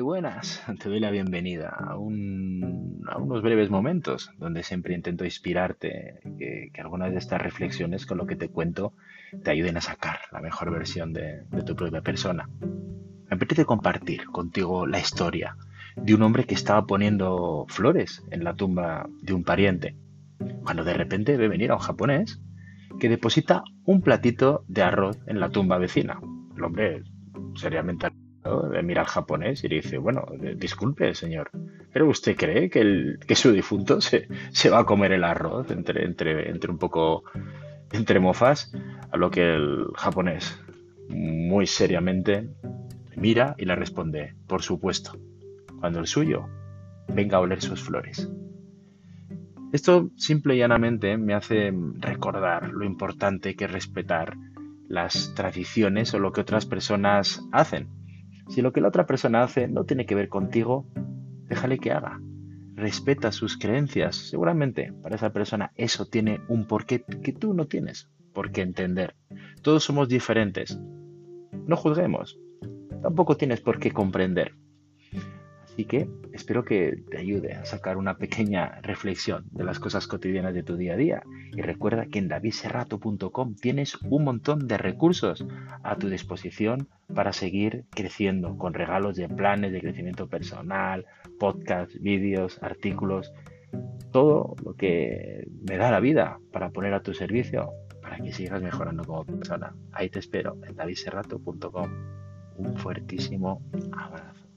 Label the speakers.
Speaker 1: buenas. Te doy la bienvenida a, unos breves momentos donde siempre intento inspirarte, que, algunas de estas reflexiones con lo que te cuento te ayuden a sacar la mejor versión de, tu propia persona. Me apetece compartir contigo la historia de un hombre que estaba poniendo flores en la tumba de un pariente, cuando de repente ve venir a un japonés que deposita un platito de arroz en la tumba vecina. El hombre seriamente mira al japonés y le dice, bueno, disculpe, señor, ¿pero usted cree que, el, que su difunto se, va a comer el arroz entre, entre, entre un poco, entre mofas? A lo que el japonés, muy seriamente, mira y le responde, por supuesto, cuando el suyo venga a oler sus flores. Esto simple y llanamente me hace recordar lo importante que es respetar las tradiciones o lo que otras personas hacen si lo que la otra persona hace no tiene que ver contigo, déjale que haga. Respeta sus creencias. Seguramente para esa persona eso tiene un porqué que tú no tienes por qué entender. Todos somos diferentes. No juzguemos. Tampoco tienes por qué comprender. Así que espero que te ayude a sacar una pequeña reflexión de las cosas cotidianas de tu día a día. Y recuerda que en davidserrato.com tienes un montón de recursos a tu disposición para seguir creciendo con regalos de planes de crecimiento personal, podcasts, vídeos, artículos, todo lo que me da la vida para poner a tu servicio para que sigas mejorando como persona. Ahí te espero en davidserrato.com. Un fuertísimo abrazo.